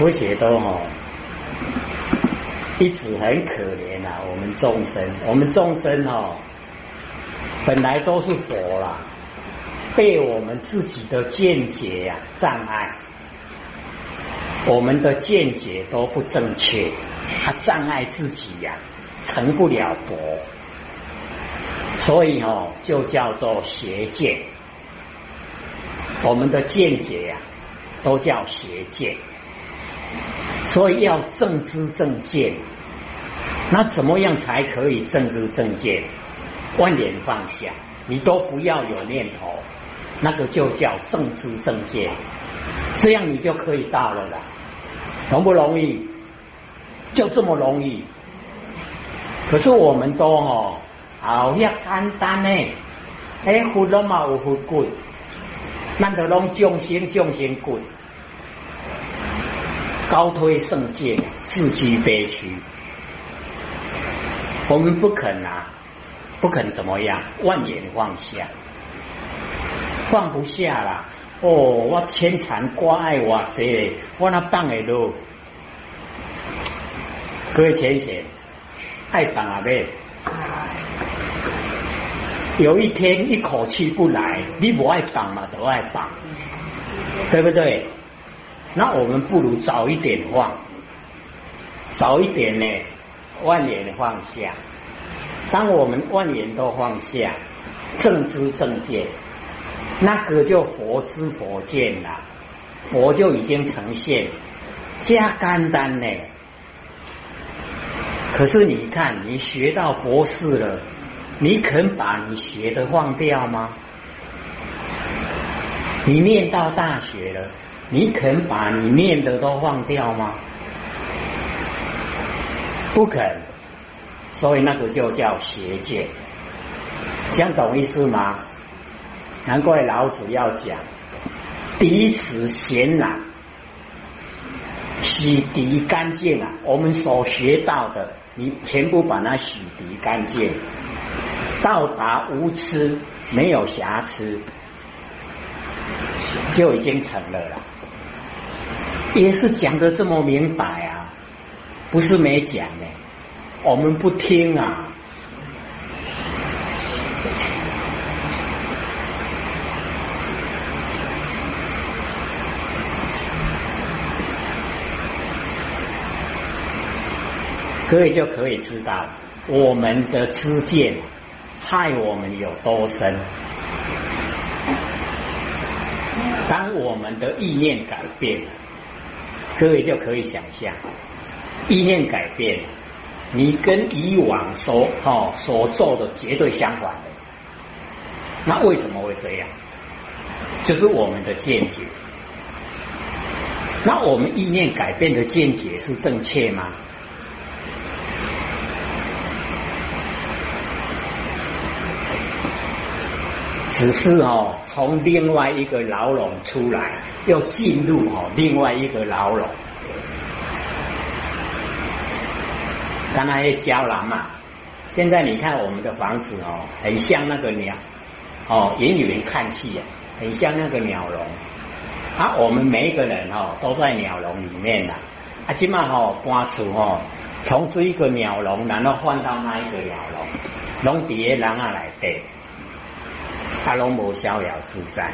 佛学都哦，一直很可怜啊，我们众生，我们众生哦，本来都是佛啦，被我们自己的见解呀障碍，我们的见解都不正确，它障碍自己呀，成不了佛，所以哦，就叫做邪见。我们的见解呀，都叫邪见。所以要正知正见，那怎么样才可以正知正见？万念放下，你都不要有念头，那个就叫正知正见，这样你就可以到了啦。容不容易？就这么容易。可是我们都哦，好呀简单呢，哎，活了嘛有活滚，难得拢众生众生滚。高推圣界，自居悲屈。我们不肯啊，不肯怎么样？万言放下，放不下啦。哦，我牵缠挂碍我这，我那放的路。各位浅显，爱放啊呗。有一天一口气不来，你不爱放嘛，都爱放，对不对？那我们不如早一点放，早一点呢，万年放下。当我们万年都放下，正知正见，那个就佛知佛见了，佛就已经呈现，加简单呢。可是你看，你学到博士了，你肯把你学的忘掉吗？你念到大学了。你肯把你念的都忘掉吗？不肯，所以那个就叫邪见，讲懂意思吗？难怪老子要讲彼此显然，洗涤干净啊！我们所学到的，你全部把它洗涤干净，到达无疵，没有瑕疵，就已经成了了。也是讲的这么明白啊，不是没讲的，我们不听啊。各位就可以知道我们的知见害我们有多深。当我们的意念改变了。各位就可以想象，意念改变，你跟以往所哦所做的绝对相反的。那为什么会这样？就是我们的见解。那我们意念改变的见解是正确吗？只是哦，从另外一个牢笼出来，又进入哦另外一个牢笼。刚才胶囊嘛，现在你看我们的房子哦，很像那个鸟哦，也有人看去，很像那个鸟笼。啊，我们每一个人哦，都在鸟笼里面呐。啊，起码哦，搬出哦，从这一个鸟笼，然后换到那一个鸟笼，拢底下人啊来对。他拢无逍遥自在，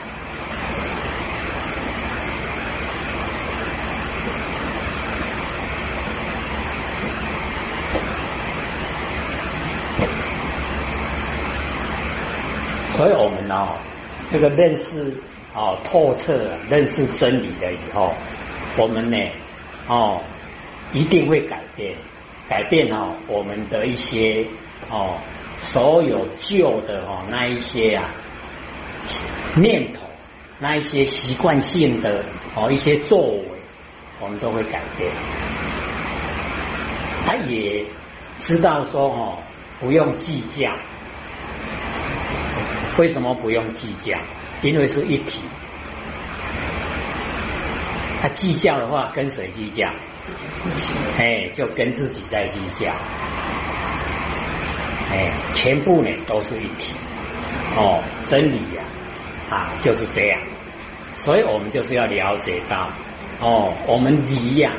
所以我们哦，这个认识哦透彻，认识真理了以后，我们呢哦一定会改变，改变哦我们的一些哦所有旧的哦那一些啊。念头，那一些习惯性的哦一些作为，我们都会改变。他也知道说哦，不用计较。为什么不用计较？因为是一体。他计较的话，跟谁计较？哎，就跟自己在计较。哎，全部呢都是一体。哦，真理呀。啊，啊就是这样，所以我们就是要了解到哦，我们离呀，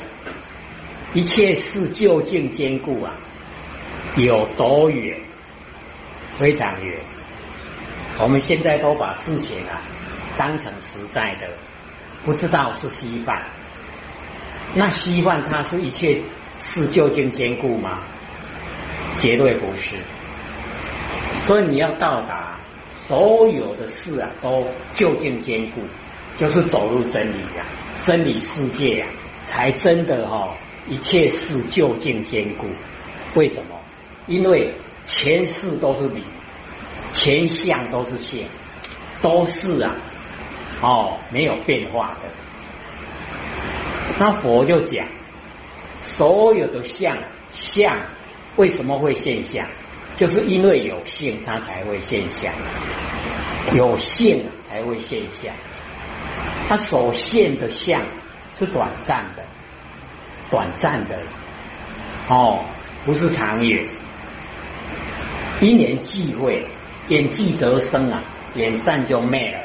一切事究竟坚固啊，有多远？非常远。我们现在都把事情啊当成实在的，不知道是稀饭。那稀饭它是一切事究竟坚固吗？绝对不是。所以你要到达所有的事啊都就近坚固，就是走入真理呀，真理世界呀，才真的哈一切事就近坚固。为什么？因为前世都是理。前相都是相，都是啊，哦，没有变化的。那佛就讲，所有的相相为什么会现象？就是因为有性，它才会现象；有性才会现象。它所现的相是短暂的，短暂的，哦，不是长远，一年聚会。眼记得生啊，眼散就灭了。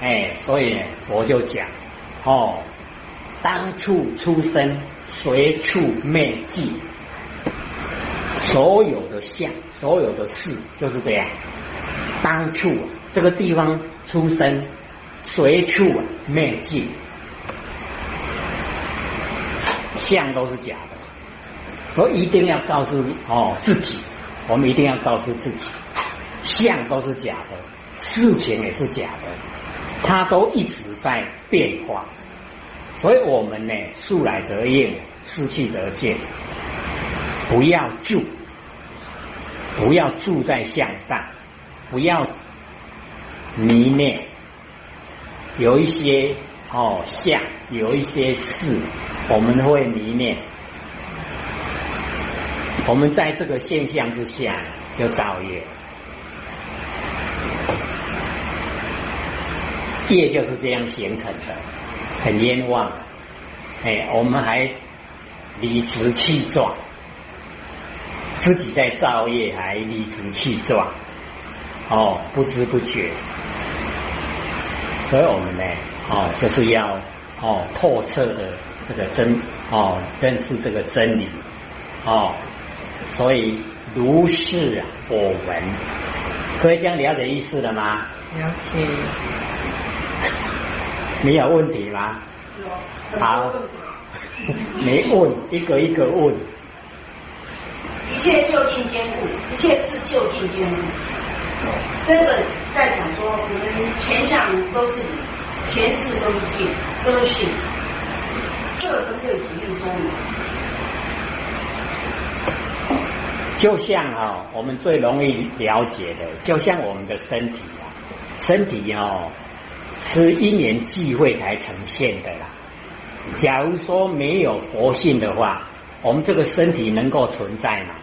哎，所以佛就讲哦，当处出生，随处灭迹。所有的相，所有的事就是这样。当处这个地方出生，随处啊灭迹，相都是假的。所以一定要告诉哦自己，我们一定要告诉自己。相都是假的，事情也是假的，它都一直在变化，所以我们呢，数来则应，失去则见，不要住，不要住在向上，不要迷恋，有一些哦相，有一些事，我们会迷恋，我们在这个现象之下就造业。业就是这样形成的，很冤枉。哎，我们还理直气壮，自己在造业，还理直气壮，哦，不知不觉。所以我们呢，哦，就是要哦透彻的这个真哦认识这个真理哦，所以如是我闻，可以这样了解意思了吗？了解。没有问题吗？好，没问，一个一个问。一切就近坚固，一切是就近坚固。这个在讲说，我们前相都是，前世都是性，都是性。这个都可以举例说明。就像啊，我们最容易了解的，就像我们的身体啊，身体哦。是因缘际会才呈现的啦。假如说没有佛性的话，我们这个身体能够存在吗？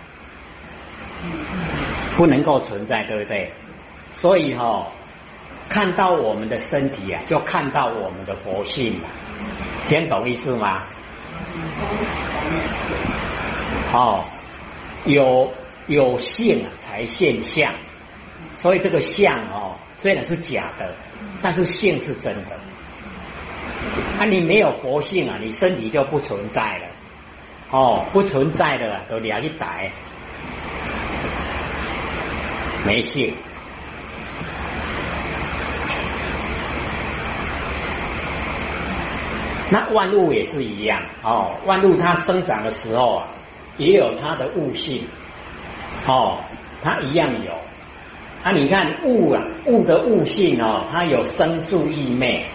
不能够存在，对不对？所以哈，看到我们的身体啊，就看到我们的佛性了。先懂意思吗？哦，有有性才现象，所以这个相哦，虽然是假的。但是性是真的，啊，你没有活性啊，你身体就不存在了，哦，不存在的都了一逮，没性。那万物也是一样，哦，万物它生长的时候啊，也有它的物性，哦，它一样有。啊，你看物啊，物的物性哦，它有生住异昧，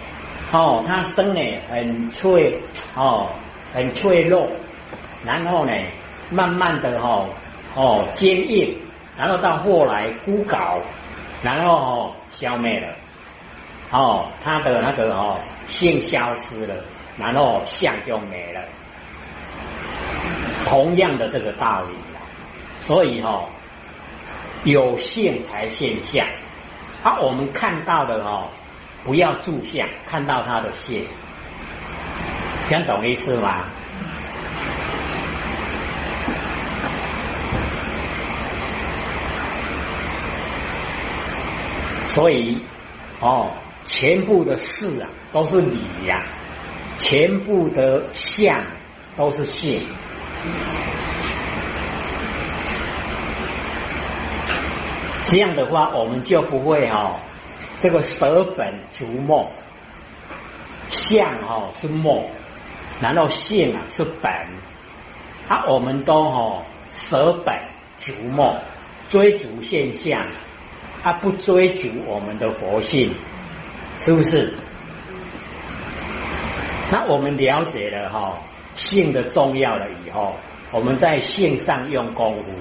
哦，它生呢很脆，哦，很脆弱，然后呢，慢慢的哈，哦，坚硬，然后到后来枯槁，然后哦消灭了，哦，它的那个哦性消失了，然后相就没了，同样的这个道理啊，所以哦。有性才现象，啊，我们看到的哦，不要住相，看到它的现，讲懂意思吗？所以哦，全部的事啊都是理呀，全部的相都是性。这样的话，我们就不会哦，这个舍本逐末，相哦是末，然后性啊是本，啊，我们都哦舍本逐末，追逐现象，啊不追逐我们的佛性，是不是？那我们了解了哈性的重要了以后，我们在性上用功夫。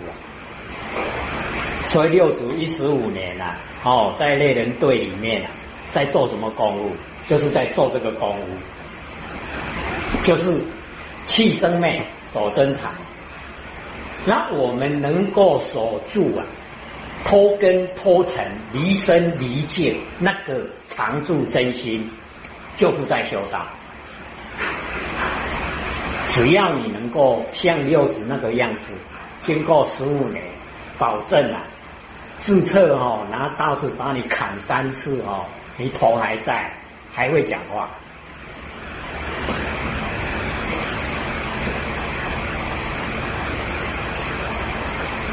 所以六祖一十五年啊，哦，在猎人队里面啊，在做什么功夫？就是在做这个功夫，就是气生昧，守真藏。那我们能够守住啊，脱根脱尘，离身离境，那个常住真心，就是在修道。只要你能够像六子那个样子，经过十五年，保证啊。自测哦，拿刀子把你砍三次哦，你头还在，还会讲话。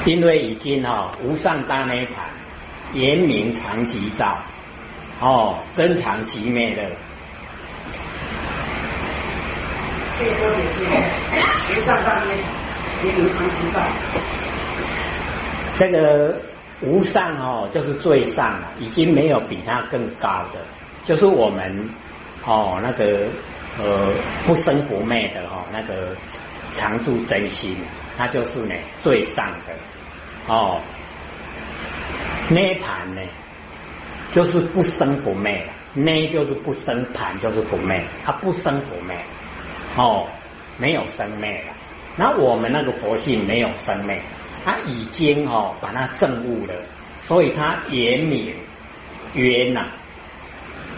因为已经哦无上大涅盘，严明常吉照，哦真常极灭的。这个也是无上大涅盘，严明常吉照。这个。无上哦，就是最上了，已经没有比它更高的，就是我们哦那个呃不生不灭的哦那个常住真心，它就是呢最上的哦。涅盘呢，就是不生不灭，涅就是不生，盘就是不灭，它不生不灭哦，没有生灭了。那我们那个佛性没有生灭。他已经哦把它证悟了，所以他圆明圆呐，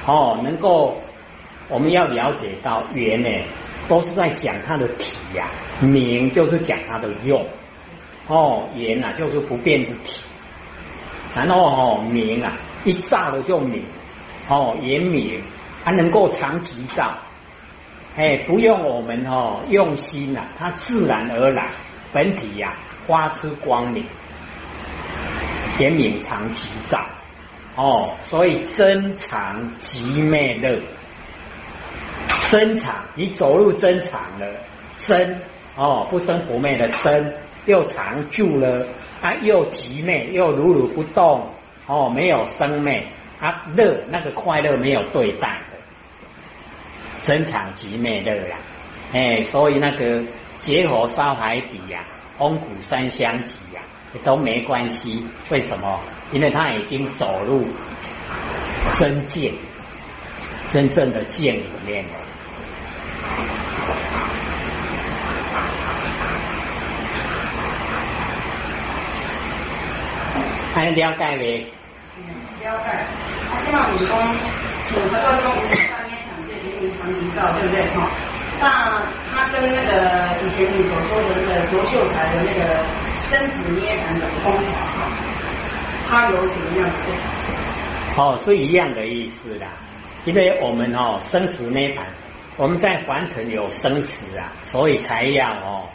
哦能够我们要了解到圆呢，都是在讲它的体呀，明就是讲它的用，哦言呐就是不变之体，然后哦明啊一照了就明，哦言明它能够长期照，哎不用我们哦用心呐，它自然而然本体呀。花出光明，也明常吉照哦，所以真常极灭乐，真常你走入真常了，真哦不生不灭的真，又常住了啊，又极灭又如如不动哦，没有生灭啊乐那个快乐没有对待的，真常极灭乐呀，哎，所以那个结火烧海底呀。风谷三相吉呀，都没关系。为什么？因为他已经走入真见，真正的见里面了。还了解没？了解。他希望你从《组合作中无三面场见，明明常吉照，对不对？哈。那他跟那个以前你所说的那个卓秀才的那个生死涅槃的方法，他有什么样子？哦，是一样的意思的，因为我们哦生死涅槃，我们在凡尘有生死啊，所以才要哦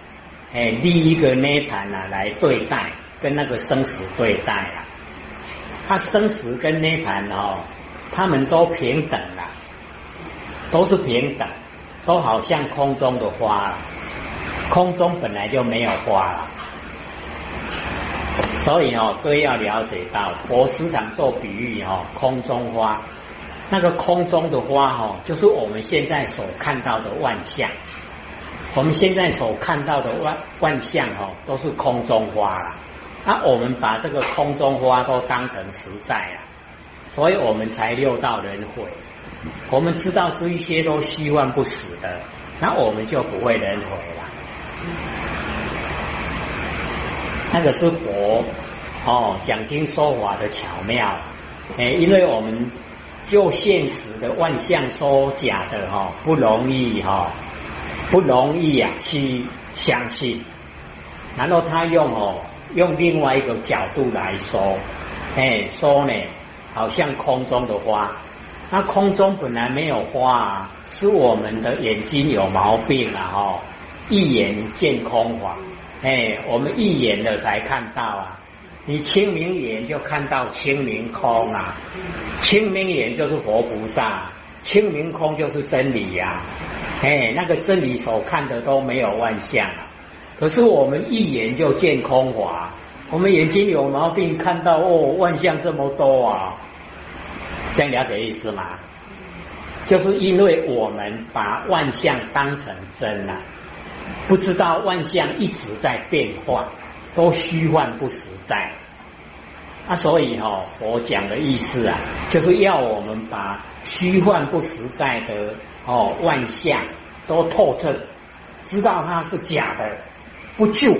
哎立一个涅槃啊来对待，跟那个生死对待啊。他生死跟涅槃哦，他们都平等了，都是平等。都好像空中的花，空中本来就没有花了，所以哦，各位要了解到，佛时常做比喻哦，空中花，那个空中的花哦，就是我们现在所看到的万象，我们现在所看到的万万象哦，都是空中花了，那我们把这个空中花都当成实在了，所以我们才六道轮回。我们知道这一些都虚幻不死的，那我们就不会轮回了。那个是佛哦讲经说法的巧妙，哎，因为我们就现实的万象说假的哈，不容易哈，不容易啊去相信。然后他用哦用另外一个角度来说，哎说呢，好像空中的花。那空中本来没有花啊，是我们的眼睛有毛病了哈，一眼见空法，哎，我们一眼的才看到啊，你清明眼就看到清明空啊，清明眼就是佛菩萨，清明空就是真理呀，哎，那个真理所看的都没有万象啊，可是我们一眼就见空华，我们眼睛有毛病，看到哦万象这么多啊，这样了解意思吗？就是因为我们把万象当成真了，不知道万象一直在变化，都虚幻不实在。啊，所以哈，我讲的意思啊，就是要我们把虚幻不实在的哦万象都透彻，知道它是假的，不救，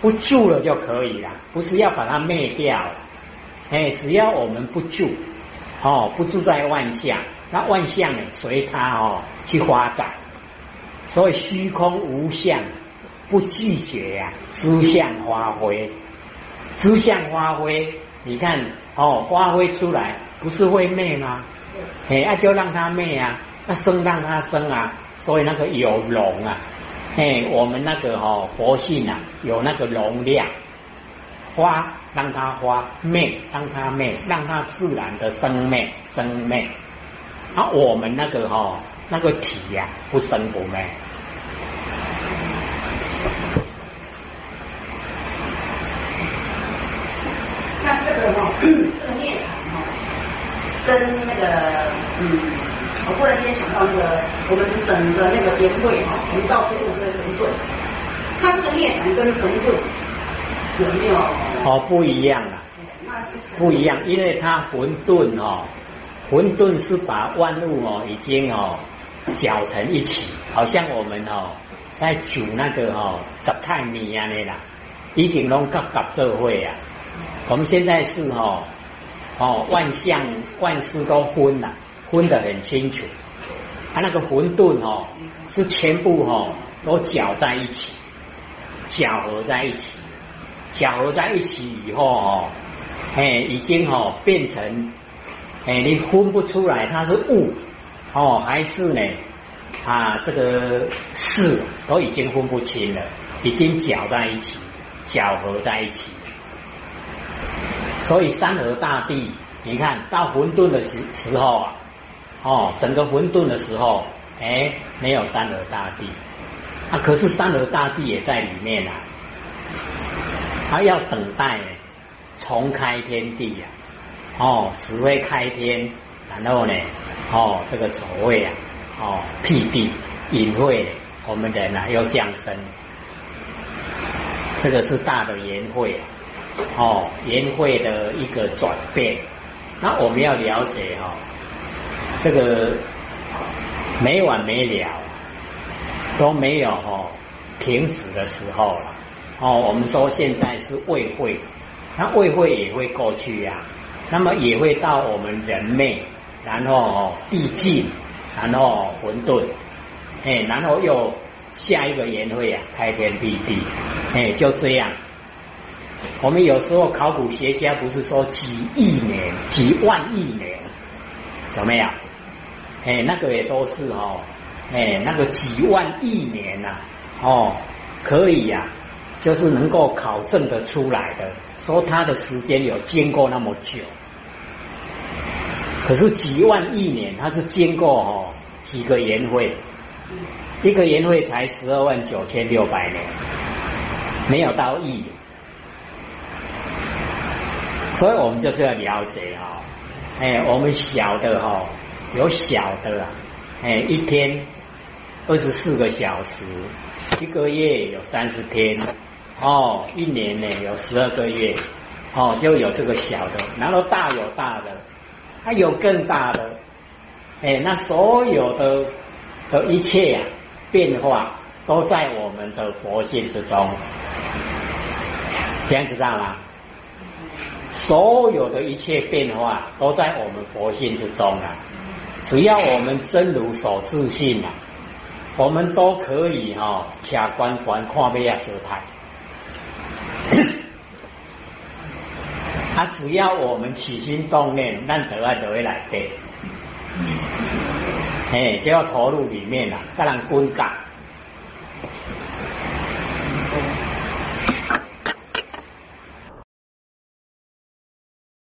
不救了就可以了，不是要把它灭掉。哎，只要我们不救，哦，不住在万象。那万象呢，随它哦去发展，所以虚空无相，不拒绝呀，知相发挥，知相发挥，你看哦，发挥出来不是会灭吗？哎，那就让它灭啊，那生让它生啊，所以那个有容啊，嘿，我们那个哦佛性啊，有那个容量，花让它花，灭让它灭，让它自然的生灭生灭。啊，我们那个哈，那个体呀，不生不灭。那这个哈，这个涅槃哈，跟那个嗯，我忽然间想到那个我们整个那个年会哈，我们到最后这个神棍，它这个涅槃跟馄饨有没有？哦，不一样啊，不一样，因为它混沌哦。混沌是把万物哦，已经哦搅成一起，好像我们哦在煮那个哦杂菜米啊那啦，已经拢夹夹做会啊。我们现在是哦哦万象万事都分了，分得很清楚。它那个混沌哦是全部哦都搅在一起，搅合在一起，搅合在一起以后哦，哎已经哦变成。哎，你分不出来它是物哦，还是呢啊？这个事都已经分不清了，已经搅在一起，搅合在一起。所以山河大地，你看到混沌的时时候啊，哦，整个混沌的时候，哎，没有三河大地啊，可是三河大地也在里面啊，他要等待重开天地呀。哦，只会开天，然后呢，哦，这个所谓啊，哦，辟地隐晦，我们人啊要降生，这个是大的言会，哦，言会的一个转变。那我们要了解哦，这个没完没了，都没有哦停止的时候了。哦，我们说现在是未会，那未会也会过去呀。那么也会到我们人类，然后哦地境，然后混沌，哎，然后又下一个年会啊，开天辟地，哎，就这样。我们有时候考古学家不是说几亿年、几万亿年，有没有？哎，那个也都是哦，哎，那个几万亿年呐，哦，可以呀，就是能够考证的出来的，说它的时间有经过那么久。可是几万亿年，它是经过哦几个年会，一个年会才十二万九千六百年，没有到亿，所以我们就是要了解哦，哎，我们小的哈有小的，哎，一天二十四个小时，一个月有三十天，哦，一年呢有十二个月，哦，就有这个小的，然后大有大的。还有更大的，哎，那所有的的一切啊变化都在我们的佛性之中，这样知道吗？所有的一切变化都在我们佛性之中啊！只要我们真如所自信啊，我们都可以哈，卡关关看咩啊事态。他 只要我们起心动念，咱得爱就会来得。嘿，就要投入里面了，当然滚嘎。